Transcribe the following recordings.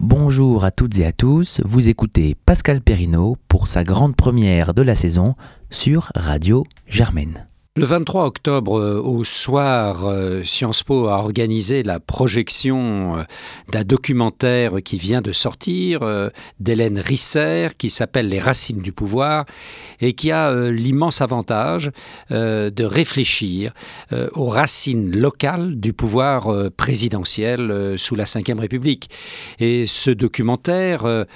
Bonjour à toutes et à tous, vous écoutez Pascal Perrineau pour sa grande première de la saison sur Radio Germaine. Le 23 octobre, euh, au soir, euh, Sciences Po a organisé la projection euh, d'un documentaire qui vient de sortir d'Hélène Risser qui s'appelle Les racines du pouvoir et qui a l'immense avantage de réfléchir aux racines locales du pouvoir présidentiel sous la Ve République. Et ce documentaire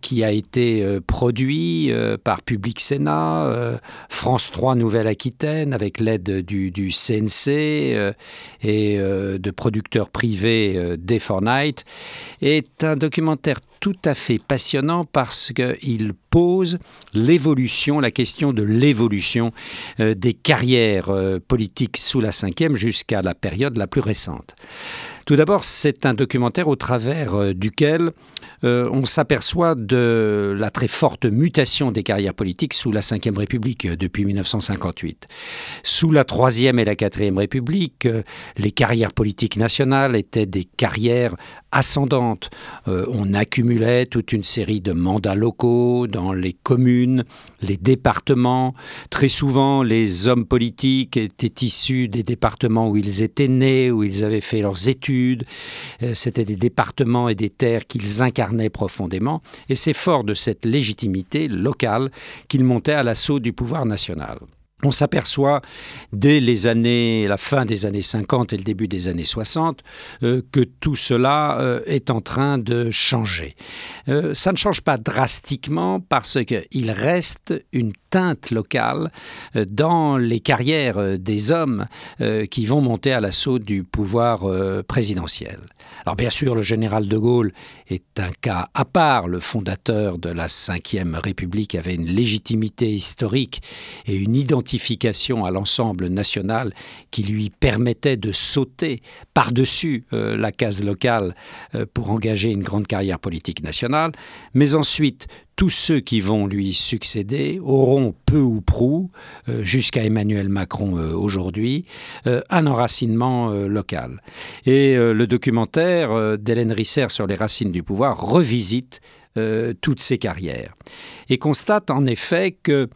qui a été produit par Public Sénat, France 3 Nouvelle-Aquitaine, avec l'aide du, CNC euh, et euh, de producteurs privés euh, Day for Night, est un documentaire tout à fait passionnant parce qu'il pose l'évolution, la question de l'évolution des carrières politiques sous la cinquième jusqu'à la période la plus récente. Tout d'abord, c'est un documentaire au travers euh, duquel euh, on s'aperçoit de la très forte mutation des carrières politiques sous la Ve République euh, depuis 1958. Sous la Troisième et la Quatrième République, les carrières politiques nationales étaient des carrières ascendantes. on accumulait toute une série de mandats locaux dans les communes, les départements. Très souvent, les hommes politiques étaient issus des départements où ils étaient nés, où ils avaient fait leurs études euh, c'était des départements et des terres qu'ils incarnaient profondément. Et c'est fort de cette légitimité locale qu'ils montaient à l'assaut du pouvoir national. On s'aperçoit dès les années, la fin des années 50 et le début des années 60 euh, que tout cela euh, est en train de changer. ça ne change pas drastiquement parce qu'il reste une teinte locale euh, dans les carrières euh, des hommes euh, qui vont monter à l'assaut du pouvoir présidentiel. Alors bien sûr, le général de Gaulle est un cas à part. Le fondateur de la Ve République avait une légitimité historique et une identification à l'ensemble national qui lui permettait de sauter par-dessus la case locale pour engager une grande carrière politique nationale. Mais ensuite, tous ceux qui vont lui succéder auront peu ou prou, euh, jusqu'à Emmanuel Macron euh, aujourd'hui, euh, un enracinement local. Et le documentaire d'Hélène Risser sur les racines du pouvoir revisite toutes ces carrières et constate en effet que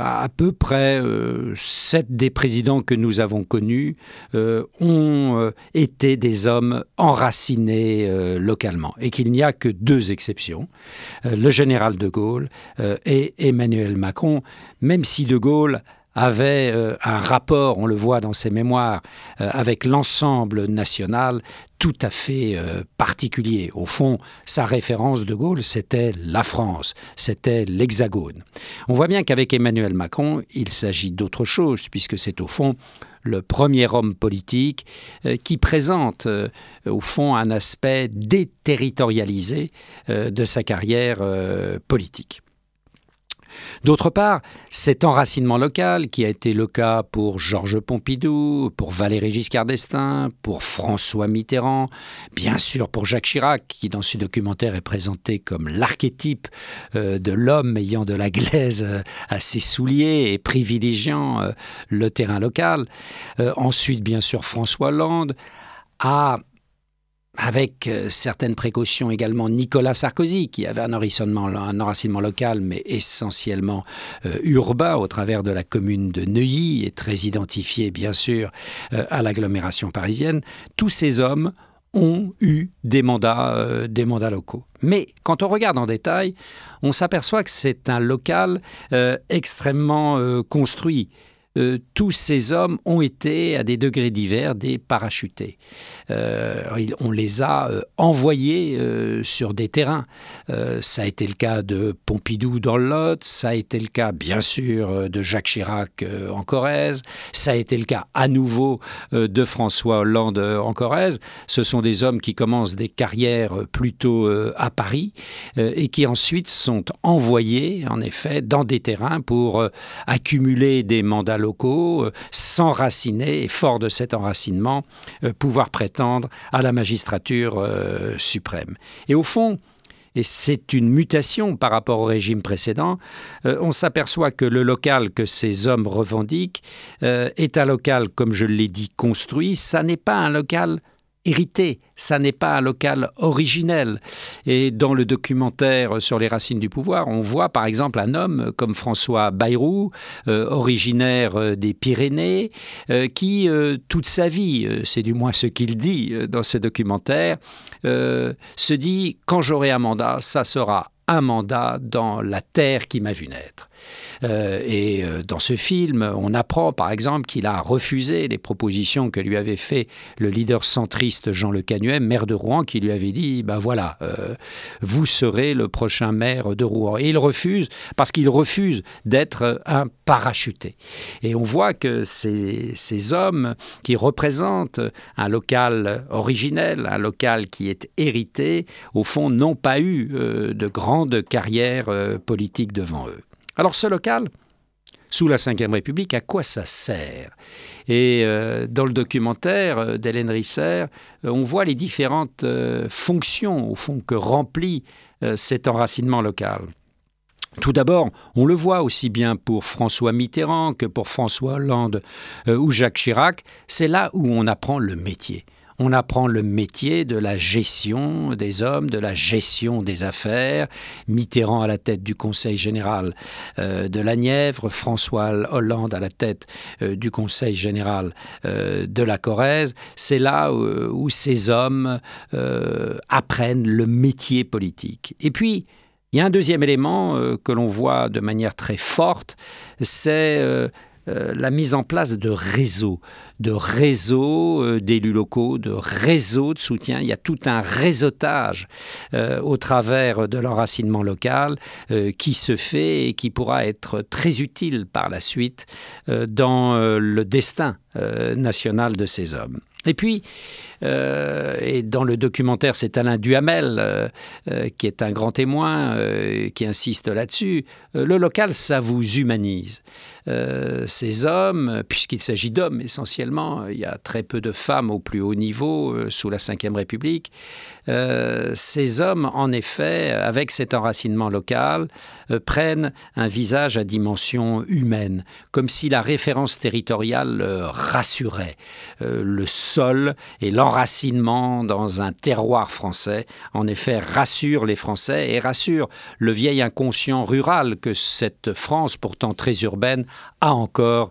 à peu près euh, sept des présidents que nous avons connus euh, ont euh, été des hommes enracinés localement et qu'il n'y a que deux exceptions, le général de Gaulle et Emmanuel Macron, même si de Gaulle avait un rapport, on le voit dans ses mémoires, avec l'ensemble national tout à fait euh, particulier. Au fond, sa référence de Gaulle, c'était la France, c'était l'Hexagone. On voit bien qu'avec Emmanuel Macron, il s'agit d'autre chose, puisque c'est au fond le premier homme politique euh, qui présente euh, au fond un aspect déterritorialisé de sa carrière politique. D'autre part, cet enracinement local, qui a été le cas pour Georges Pompidou, pour Valéry Giscard d'Estaing, pour François Mitterrand, bien sûr pour Jacques Chirac, qui dans ce documentaire est présenté comme l'archétype euh, de l'homme ayant de la glaise euh, à ses souliers et privilégiant euh, le terrain local. ensuite, bien sûr, François Hollande a avec euh, certaines précautions également Nicolas Sarkozy, qui avait un enracinement, local, mais essentiellement euh, urbain, au travers de la commune de Neuilly, et très identifié, bien sûr, euh, à l'agglomération parisienne. Tous ces hommes ont eu des mandats, des mandats locaux. Mais quand on regarde en détail, on s'aperçoit que c'est un local extrêmement construit. Tous ces hommes ont été, à des degrés divers, des parachutés. Euh, on les a euh, envoyés euh, sur des terrains. ça a été le cas de Pompidou dans le Lot, ça a été le cas bien sûr de Jacques Chirac en Corrèze, ça a été le cas à nouveau de François Hollande en Corrèze. Ce sont des hommes qui commencent des carrières plutôt à Paris et qui ensuite sont envoyés en effet dans des terrains pour accumuler des mandats locaux, s'enraciner et fort de cet enracinement pouvoir prêter à la magistrature euh, suprême. Et au fond, et c'est une mutation par rapport au régime précédent, euh, on s'aperçoit que le local que ces hommes revendiquent euh, est un local, comme je l'ai dit, construit. Ça n'est pas un local hérité, ça n'est pas un local originel. Et dans le documentaire sur les racines du pouvoir, on voit par exemple un homme comme François Bayrou, euh, originaire euh, des Pyrénées, euh, qui toute sa vie, c'est du moins ce qu'il dit dans ce documentaire, se dit quand j'aurai un mandat, ça sera un mandat dans la terre qui m'a vu naître. Euh, et euh, dans ce film, on apprend par exemple qu'il a refusé les propositions que lui avait fait le leader centriste Jean Le Canuet, maire de Rouen, qui lui avait dit ben voilà, euh, vous serez le prochain maire de Rouen. Et il refuse parce qu'il refuse d'être un parachuté. Et on voit que ces, ces hommes qui représentent un local originel, un local qui est hérité, au fond, n'ont pas eu de grande carrière politique devant eux. Alors ce local, sous la Ve République, à quoi ça sert? Et euh, dans le documentaire euh, d'Hélène Risser, euh, on voit les différentes fonctions, au fond, que remplit cet enracinement local. Tout d'abord, on le voit aussi bien pour François Mitterrand que pour François Hollande ou Jacques Chirac, c'est là où on apprend le métier on apprend le métier de la gestion des hommes, de la gestion des affaires. Mitterrand à la tête du Conseil général euh, de la Nièvre, François Hollande à la tête euh, du Conseil général euh, de la Corrèze. C'est là où, ces hommes apprennent le métier politique. Et puis, il y a un deuxième élément que l'on voit de manière très forte, c'est la mise en place de réseaux de réseaux euh, d'élus locaux, de réseaux de soutien. Il y a tout un réseautage euh, au travers de l'enracinement local euh, qui se fait et qui pourra être très utile par la suite dans le destin national de ces hommes. Et puis, et dans le documentaire, c'est Alain Duhamel qui est un grand témoin, qui insiste là-dessus. le local, ça vous humanise. ces hommes, puisqu'il s'agit d'hommes essentiellement, il y a très peu de femmes au plus haut niveau euh, sous la Ve République. Euh, ces hommes, en effet, avec cet enracinement local, euh, prennent un visage à dimension humaine, comme si la référence territoriale rassurait. le sol et l'enracinement dans un terroir français, en effet, rassure les Français et rassure le vieil inconscient rural que cette France, pourtant très urbaine, a encore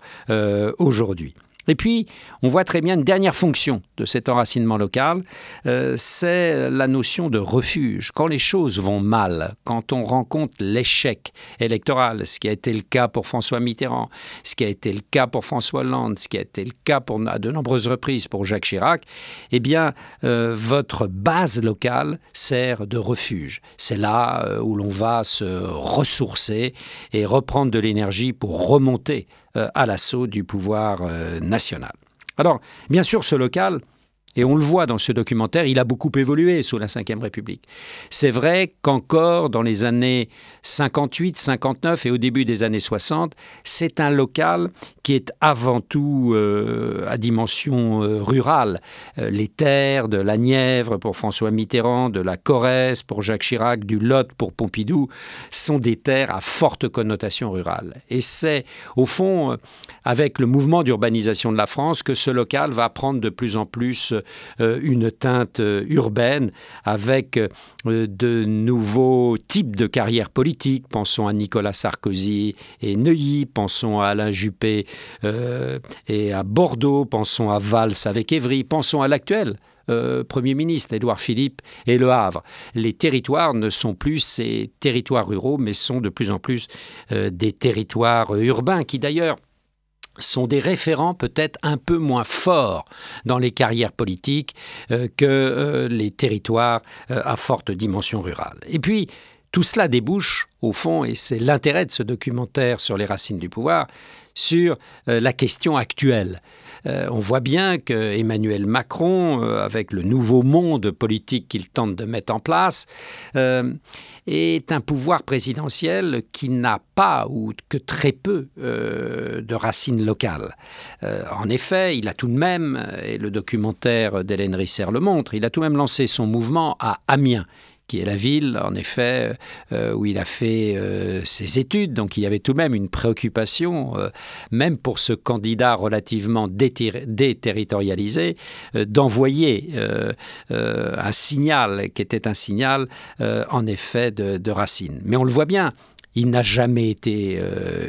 aujourd'hui. Et puis, on voit très bien une dernière fonction de cet enracinement local, euh, c'est la notion de refuge. Quand les choses vont mal, quand on rencontre l'échec électoral, ce qui a été le cas pour François Mitterrand, ce qui a été le cas pour François Hollande, ce qui a été le cas à de nombreuses reprises pour Jacques Chirac, eh bien, euh, votre base locale sert de refuge. C'est là euh, où l'on va se ressourcer et reprendre de l'énergie pour remonter à l'assaut du pouvoir euh, national. Alors, bien sûr, ce local, et on le voit dans ce documentaire, il a beaucoup évolué sous la Ve République. C'est vrai qu'encore dans les années 58, 59 et au début des années 60, c'est un local qui est avant tout euh, à dimension euh, rurale. Euh, les terres de la Nièvre pour François Mitterrand, de la Corrèze pour Jacques Chirac, du Lot pour Pompidou, sont des terres à forte connotation rurale. Et c'est au fond avec le mouvement d'urbanisation de la France que ce local va prendre de plus en plus une teinte urbaine avec de nouveaux types de carrières politiques. Pensons à Nicolas Sarkozy et Neuilly, pensons à Alain Juppé euh, et à Bordeaux, pensons à Valls avec Évry, pensons à l'actuel. Euh, Premier ministre, Édouard Philippe, et Le Havre. Les territoires ne sont plus ces territoires ruraux, mais sont de plus en plus euh, des territoires urbains, qui d'ailleurs sont des référents peut-être un peu moins forts dans les carrières politiques que les territoires à forte dimension rurale. Et puis, tout cela débouche, au fond, et c'est l'intérêt de ce documentaire sur les racines du pouvoir, sur euh, la question actuelle. Euh, on voit bien que Emmanuel Macron, euh, avec le nouveau monde politique qu'il tente de mettre en place, est un pouvoir présidentiel qui n'a pas ou que très peu de racines locales. en effet, il a tout de même, et le documentaire d'Hélène Risser le montre, il a tout de même lancé son mouvement à Amiens qui est la ville, en effet, euh, où il a fait euh, ses études. Donc il y avait tout de même une préoccupation, euh, même pour ce candidat relativement déterritorialisé, d'envoyer un signal qui était un signal, en effet, de, de Racine. Mais on le voit bien, il n'a jamais été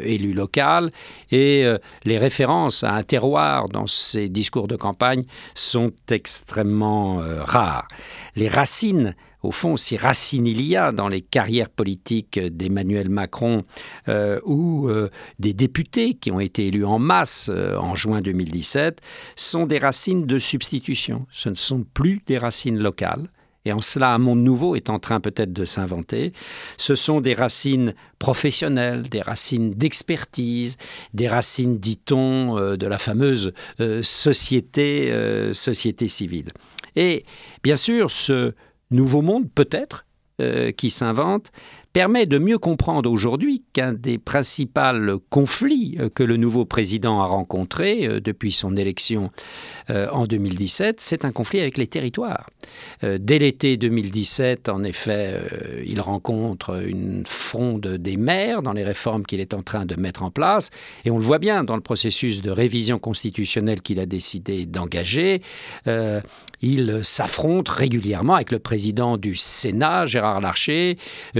élu local et les références à un terroir dans ses discours de campagne sont extrêmement rares. Les racines au fond, si racine il y a dans les carrières politiques d'Emmanuel Macron euh, ou euh, des députés qui ont été élus en masse euh, en juin 2017, sont des racines de substitution. Ce ne sont plus des racines locales. Et en cela, un monde nouveau est en train peut-être de s'inventer. Ce sont des racines professionnelles, des racines d'expertise, des racines, dit-on, de la fameuse société, société civile. Et bien sûr, ce, nouveau monde peut-être euh, qui s'invente permet de mieux comprendre aujourd'hui qu'un des principaux conflits euh, que le nouveau président a rencontré euh, depuis son élection euh, en 2017, c'est un conflit avec les territoires. Dès l'été 2017, en effet, il rencontre une fronde des maires dans les réformes qu'il est en train de mettre en place, et on le voit bien dans le processus de révision constitutionnelle qu'il a décidé d'engager. il s'affronte régulièrement avec le président du Sénat, Gérard Larcher,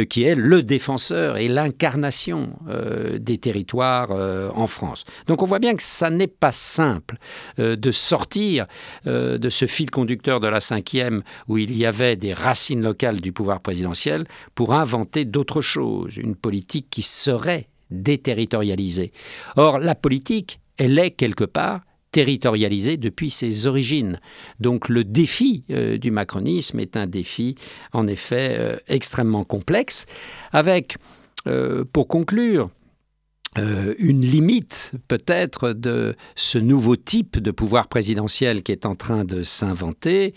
qui est le défenseur et l'incarnation euh, des territoires euh, en France. Donc on voit bien que ça n'est pas simple euh, de sortir de ce fil conducteur de la cinquième où il y avait des racines locales du pouvoir présidentiel pour inventer d'autres choses, une politique qui serait déterritorialisée. Or la politique, elle est quelque part territorialisée depuis ses origines. Donc le défi euh, du macronisme est un défi en effet euh, extrêmement complexe, avec, euh, pour conclure, une limite peut-être de ce nouveau type de pouvoir présidentiel qui est en train de s'inventer,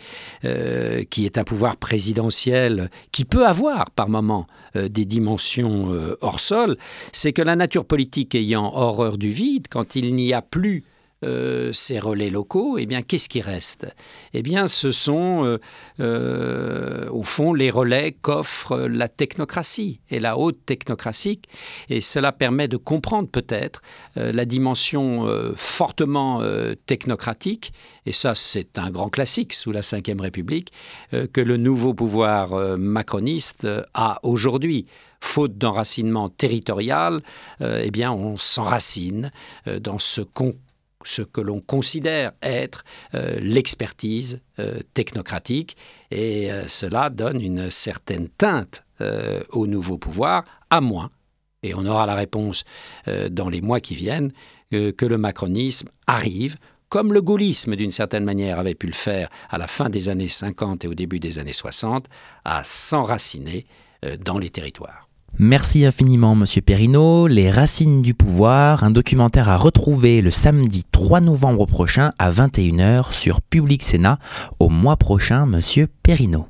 qui est un pouvoir présidentiel qui peut avoir par moments des dimensions hors sol, c'est que la nature politique ayant horreur du vide, quand il n'y a plus euh, ces relais locaux, eh bien, qu'est-ce qui reste? Eh bien, ce sont, euh, euh, au fond, les relais qu'offre la technocratie et la haute technocratie. Et cela permet de comprendre peut-être la dimension fortement technocratique, et ça, c'est un grand classique sous la Ve République, que le nouveau pouvoir macroniste a aujourd'hui faute d'enracinement territorial, eh bien, on s'enracine dans ce concours ce que l'on considère être euh, l'expertise euh, technocratique et euh, cela donne une certaine teinte au nouveau pouvoir, à moins, et on aura la réponse dans les mois qui viennent, que le macronisme arrive comme le gaullisme d'une certaine manière avait pu le faire à la fin des années 50 et au début des années 60, à s'enraciner dans les territoires. Merci infiniment, Monsieur Perrineau. Les Racines du pouvoir, un documentaire à retrouver le samedi 3 novembre prochain à 21h sur Public Sénat. Au mois prochain, Monsieur Perrineau.